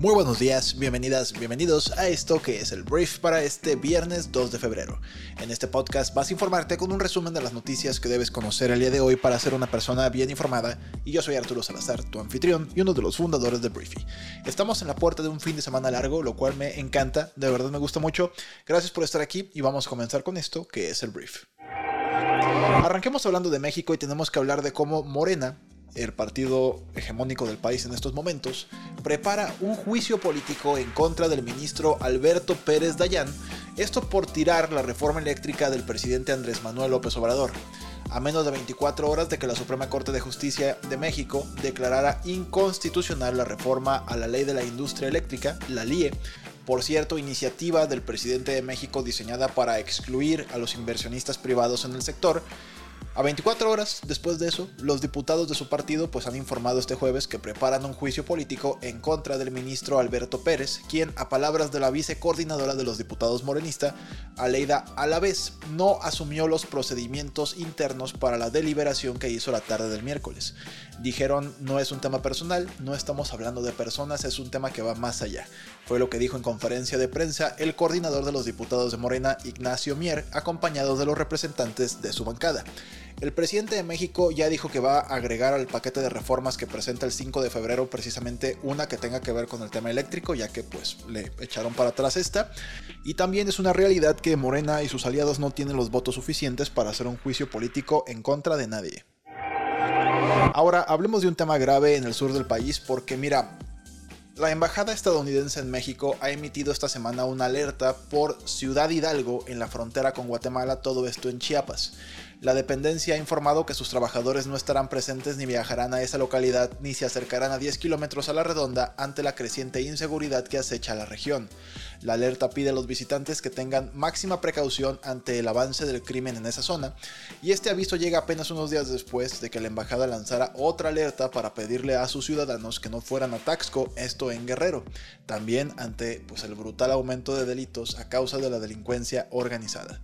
Muy buenos días, bienvenidas, bienvenidos a esto que es el brief para este viernes 2 de febrero. En este podcast vas a informarte con un resumen de las noticias que debes conocer el día de hoy para ser una persona bien informada y yo soy Arturo Salazar, tu anfitrión y uno de los fundadores de Briefy. Estamos en la puerta de un fin de semana largo, lo cual me encanta, de verdad me gusta mucho. Gracias por estar aquí y vamos a comenzar con esto que es el brief. Arranquemos hablando de México y tenemos que hablar de cómo Morena el partido hegemónico del país en estos momentos, prepara un juicio político en contra del ministro Alberto Pérez Dayán, esto por tirar la reforma eléctrica del presidente Andrés Manuel López Obrador, a menos de 24 horas de que la Suprema Corte de Justicia de México declarara inconstitucional la reforma a la ley de la industria eléctrica, la LIE, por cierto, iniciativa del presidente de México diseñada para excluir a los inversionistas privados en el sector, a 24 horas después de eso, los diputados de su partido pues han informado este jueves que preparan un juicio político en contra del ministro Alberto Pérez, quien a palabras de la vicecoordinadora de los diputados morenista, Aleida Alavés, no asumió los procedimientos internos para la deliberación que hizo la tarde del miércoles. Dijeron, no es un tema personal, no estamos hablando de personas, es un tema que va más allá. Fue lo que dijo en conferencia de prensa el coordinador de los diputados de Morena, Ignacio Mier, acompañado de los representantes de su bancada. El presidente de México ya dijo que va a agregar al paquete de reformas que presenta el 5 de febrero precisamente una que tenga que ver con el tema eléctrico, ya que pues le echaron para atrás esta. Y también es una realidad que Morena y sus aliados no tienen los votos suficientes para hacer un juicio político en contra de nadie. Ahora hablemos de un tema grave en el sur del país porque mira, la Embajada estadounidense en México ha emitido esta semana una alerta por Ciudad Hidalgo en la frontera con Guatemala, todo esto en Chiapas. La dependencia ha informado que sus trabajadores no estarán presentes ni viajarán a esa localidad ni se acercarán a 10 kilómetros a la redonda ante la creciente inseguridad que acecha la región. La alerta pide a los visitantes que tengan máxima precaución ante el avance del crimen en esa zona, y este aviso llega apenas unos días después de que la embajada lanzara otra alerta para pedirle a sus ciudadanos que no fueran a Taxco, esto en Guerrero, también ante pues, el brutal aumento de delitos a causa de la delincuencia organizada.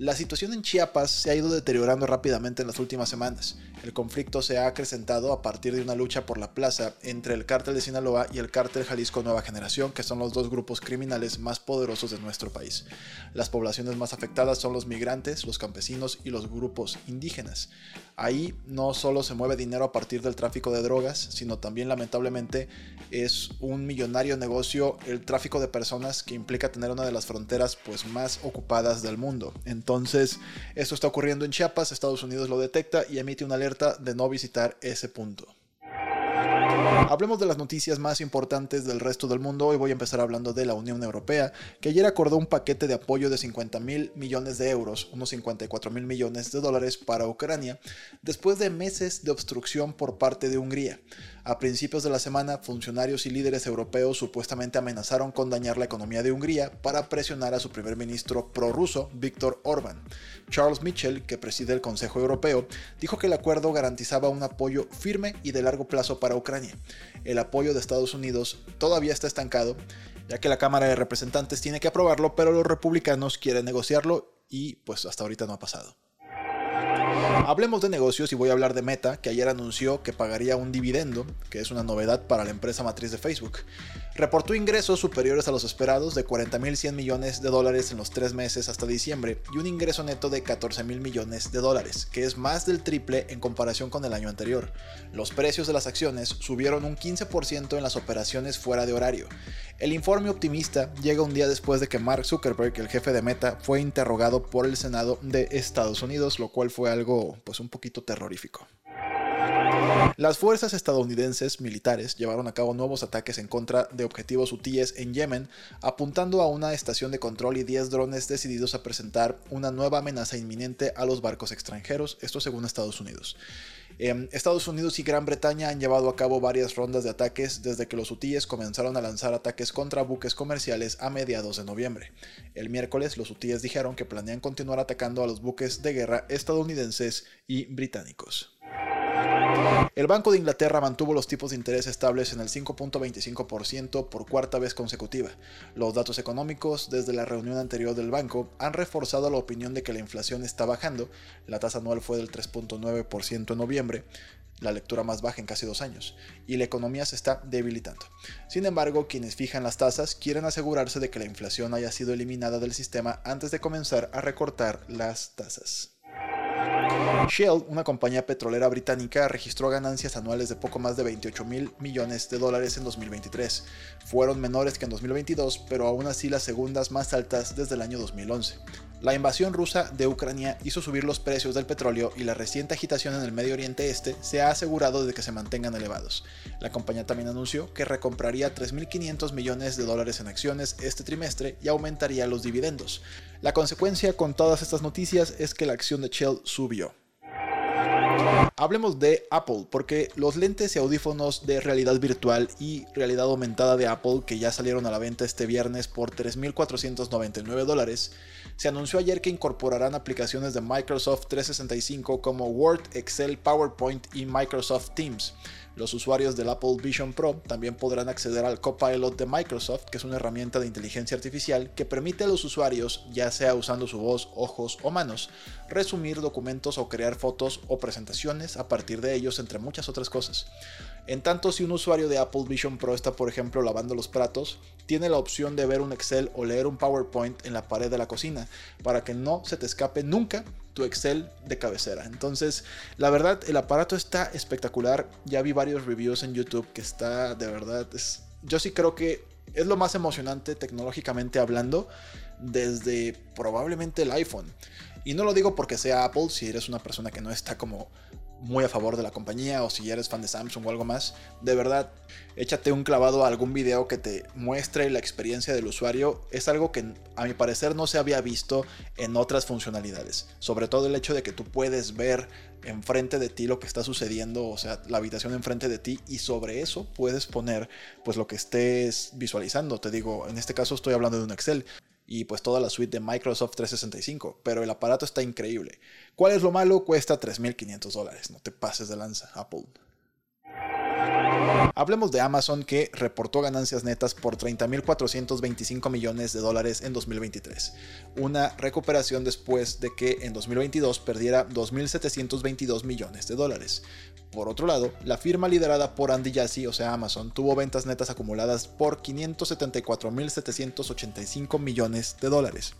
La situación en Chiapas se ha ido deteriorando rápidamente en las últimas semanas. El conflicto se ha acrecentado a partir de una lucha por la plaza entre el cártel de Sinaloa y el cártel Jalisco Nueva Generación, que son los dos grupos criminales más poderosos de nuestro país. Las poblaciones más afectadas son los migrantes, los campesinos y los grupos indígenas. Ahí no solo se mueve dinero a partir del tráfico de drogas, sino también lamentablemente es un millonario negocio el tráfico de personas que implica tener una de las fronteras pues más ocupadas del mundo. Entonces, esto está ocurriendo en Chiapas, Estados Unidos lo detecta y emite una alerta de no visitar ese punto. Hablemos de las noticias más importantes del resto del mundo. Hoy voy a empezar hablando de la Unión Europea, que ayer acordó un paquete de apoyo de 50 mil millones de euros, unos 54 mil millones de dólares para Ucrania, después de meses de obstrucción por parte de Hungría. A principios de la semana, funcionarios y líderes europeos supuestamente amenazaron con dañar la economía de Hungría para presionar a su primer ministro prorruso, Víctor Orbán. Charles Mitchell, que preside el Consejo Europeo, dijo que el acuerdo garantizaba un apoyo firme y de largo plazo para Ucrania. El apoyo de Estados Unidos todavía está estancado, ya que la Cámara de Representantes tiene que aprobarlo, pero los republicanos quieren negociarlo y pues hasta ahorita no ha pasado. Hablemos de negocios y voy a hablar de Meta, que ayer anunció que pagaría un dividendo, que es una novedad para la empresa matriz de Facebook. Reportó ingresos superiores a los esperados de 40.100 millones de dólares en los tres meses hasta diciembre y un ingreso neto de 14.000 millones de dólares, que es más del triple en comparación con el año anterior. Los precios de las acciones subieron un 15% en las operaciones fuera de horario. El informe optimista llega un día después de que Mark Zuckerberg, el jefe de Meta, fue interrogado por el Senado de Estados Unidos, lo cual fue algo pues un poquito terrorífico. Las fuerzas estadounidenses militares llevaron a cabo nuevos ataques en contra de objetivos hutíes en Yemen, apuntando a una estación de control y 10 drones decididos a presentar una nueva amenaza inminente a los barcos extranjeros, esto según Estados Unidos. Em, Estados Unidos y Gran Bretaña han llevado a cabo varias rondas de ataques desde que los hutíes comenzaron a lanzar ataques contra buques comerciales a mediados de noviembre. El miércoles los hutíes dijeron que planean continuar atacando a los buques de guerra estadounidenses y británicos. El Banco de Inglaterra mantuvo los tipos de interés estables en el 5.25% por cuarta vez consecutiva. Los datos económicos desde la reunión anterior del banco han reforzado la opinión de que la inflación está bajando. La tasa anual fue del 3.9% en noviembre, la lectura más baja en casi dos años, y la economía se está debilitando. Sin embargo, quienes fijan las tasas quieren asegurarse de que la inflación haya sido eliminada del sistema antes de comenzar a recortar las tasas. Shell, una compañía petrolera británica, registró ganancias anuales de poco más de 28 mil millones de dólares en 2023. Fueron menores que en 2022, pero aún así las segundas más altas desde el año 2011. La invasión rusa de Ucrania hizo subir los precios del petróleo y la reciente agitación en el Medio Oriente Este se ha asegurado de que se mantengan elevados. La compañía también anunció que recompraría 3.500 millones de dólares en acciones este trimestre y aumentaría los dividendos. La consecuencia con todas estas noticias es que la acción de Shell subió. Hablemos de Apple, porque los lentes y audífonos de realidad virtual y realidad aumentada de Apple, que ya salieron a la venta este viernes por 3.499 dólares, se anunció ayer que incorporarán aplicaciones de Microsoft 365 como Word, Excel, PowerPoint y Microsoft Teams. Los usuarios del Apple Vision Pro también podrán acceder al Copilot de Microsoft, que es una herramienta de inteligencia artificial que permite a los usuarios, ya sea usando su voz, ojos o manos, resumir documentos o crear fotos o presentaciones a partir de ellos, entre muchas otras cosas. En tanto, si un usuario de Apple Vision Pro está, por ejemplo, lavando los platos, tiene la opción de ver un Excel o leer un PowerPoint en la pared de la cocina, para que no se te escape nunca tu Excel de cabecera. Entonces, la verdad, el aparato está espectacular. Ya vi varios reviews en YouTube que está de verdad. Es, yo sí creo que es lo más emocionante tecnológicamente hablando desde probablemente el iPhone. Y no lo digo porque sea Apple, si eres una persona que no está como muy a favor de la compañía o si eres fan de Samsung o algo más, de verdad, échate un clavado a algún video que te muestre la experiencia del usuario. Es algo que a mi parecer no se había visto en otras funcionalidades. Sobre todo el hecho de que tú puedes ver enfrente de ti lo que está sucediendo, o sea, la habitación enfrente de ti y sobre eso puedes poner pues lo que estés visualizando. Te digo, en este caso estoy hablando de un Excel y pues toda la suite de Microsoft 365, pero el aparato está increíble. ¿Cuál es lo malo? Cuesta 3.500 dólares, no te pases de lanza, Apple. Hablemos de Amazon que reportó ganancias netas por 30.425 millones de dólares en 2023, una recuperación después de que en 2022 perdiera 2.722 millones de dólares. Por otro lado, la firma liderada por Andy Jassy, o sea Amazon, tuvo ventas netas acumuladas por 574.785 millones de dólares.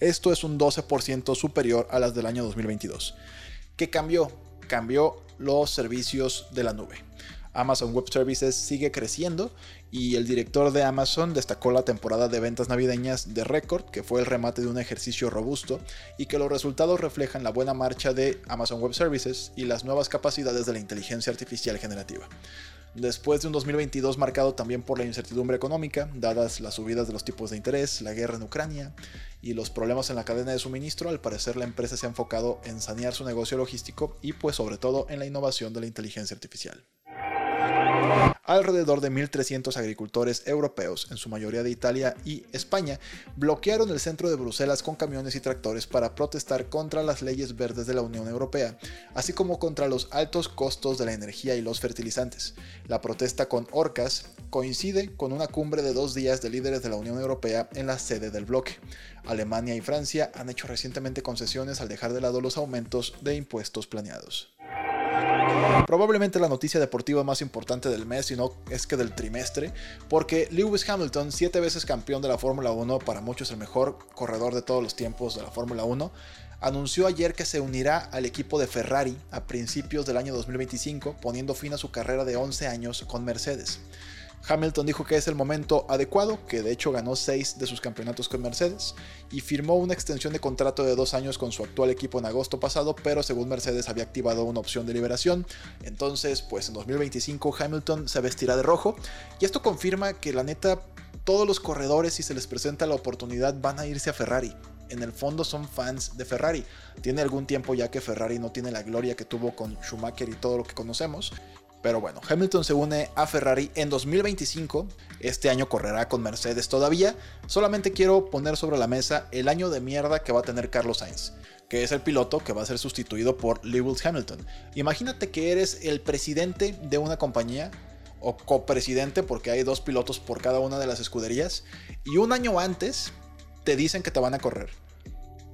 Esto es un 12% superior a las del año 2022. ¿Qué cambió? Cambió los servicios de la nube. Amazon Web Services sigue creciendo y el director de Amazon destacó la temporada de ventas navideñas de récord, que fue el remate de un ejercicio robusto y que los resultados reflejan la buena marcha de Amazon Web Services y las nuevas capacidades de la inteligencia artificial generativa. Después de un 2022 marcado también por la incertidumbre económica, dadas las subidas de los tipos de interés, la guerra en Ucrania y los problemas en la cadena de suministro, al parecer la empresa se ha enfocado en sanear su negocio logístico y pues sobre todo en la innovación de la inteligencia artificial. Alrededor de 1.300 agricultores europeos, en su mayoría de Italia y España, bloquearon el centro de Bruselas con camiones y tractores para protestar contra las leyes verdes de la Unión Europea, así como contra los altos costos de la energía y los fertilizantes. La protesta con orcas coincide con una cumbre de dos días de líderes de la Unión Europea en la sede del bloque. Alemania y Francia han hecho recientemente concesiones al dejar de lado los aumentos de impuestos planeados. Probablemente la noticia deportiva más importante del mes, si no es que del trimestre, porque Lewis Hamilton, siete veces campeón de la Fórmula 1, para muchos el mejor corredor de todos los tiempos de la Fórmula 1, anunció ayer que se unirá al equipo de Ferrari a principios del año 2025, poniendo fin a su carrera de 11 años con Mercedes. Hamilton dijo que es el momento adecuado, que de hecho ganó 6 de sus campeonatos con Mercedes, y firmó una extensión de contrato de dos años con su actual equipo en agosto pasado, pero según Mercedes había activado una opción de liberación. Entonces, pues en 2025 Hamilton se vestirá de rojo, y esto confirma que la neta, todos los corredores, si se les presenta la oportunidad, van a irse a Ferrari en el fondo son fans de Ferrari. Tiene algún tiempo ya que Ferrari no tiene la gloria que tuvo con Schumacher y todo lo que conocemos, Pero bueno, Hamilton se une a Ferrari en 2025. Este año correrá con Mercedes todavía. Solamente quiero poner sobre la mesa el año de mierda que va a tener Carlos Sainz, que es el piloto que va a ser sustituido por Lewis Hamilton. Imagínate que eres el presidente de una compañía o copresidente, porque hay dos pilotos por cada una de las escuderías, y un año antes te dicen que te van a correr.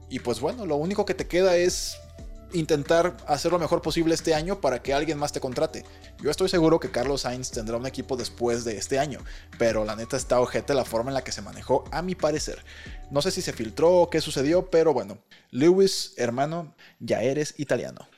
Y pues bueno, lo único que te queda es intentar hacer lo mejor posible este año para que alguien más te contrate. Yo estoy seguro que Carlos Sainz tendrá un equipo después de este año, pero la neta está ojete la forma en la que se manejó, a mi parecer. No sé si se filtró o qué sucedió, pero bueno, Lewis, hermano, ya eres italiano.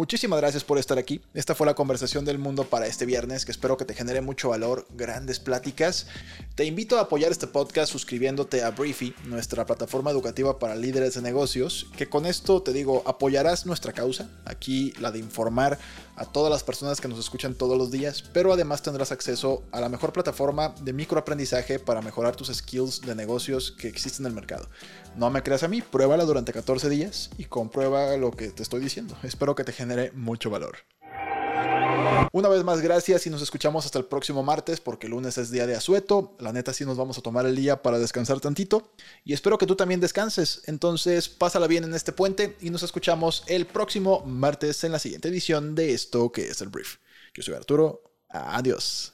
Muchísimas gracias por estar aquí. Esta fue la conversación del mundo para este viernes, que espero que te genere mucho valor, grandes pláticas. Te invito a apoyar este podcast suscribiéndote a Briefy, nuestra plataforma educativa para líderes de negocios, que con esto te digo, apoyarás nuestra causa, aquí la de informar a todas las personas que nos escuchan todos los días, pero además tendrás acceso a la mejor plataforma de microaprendizaje para mejorar tus skills de negocios que existen en el mercado. No me creas a mí, pruébala durante 14 días y comprueba lo que te estoy diciendo. Espero que te genere mucho valor. Una vez más, gracias y nos escuchamos hasta el próximo martes porque el lunes es día de asueto. La neta sí nos vamos a tomar el día para descansar tantito y espero que tú también descanses. Entonces, pásala bien en este puente y nos escuchamos el próximo martes en la siguiente edición de esto que es el brief. Yo soy Arturo. Adiós.